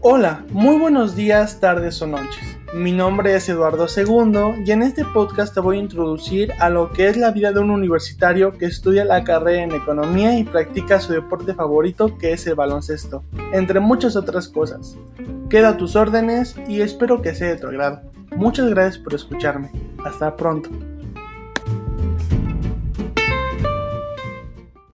Hola, muy buenos días, tardes o noches. Mi nombre es Eduardo II y en este podcast te voy a introducir a lo que es la vida de un universitario que estudia la carrera en economía y practica su deporte favorito que es el baloncesto, entre muchas otras cosas. Queda a tus órdenes y espero que sea de tu agrado. Muchas gracias por escucharme. Hasta pronto.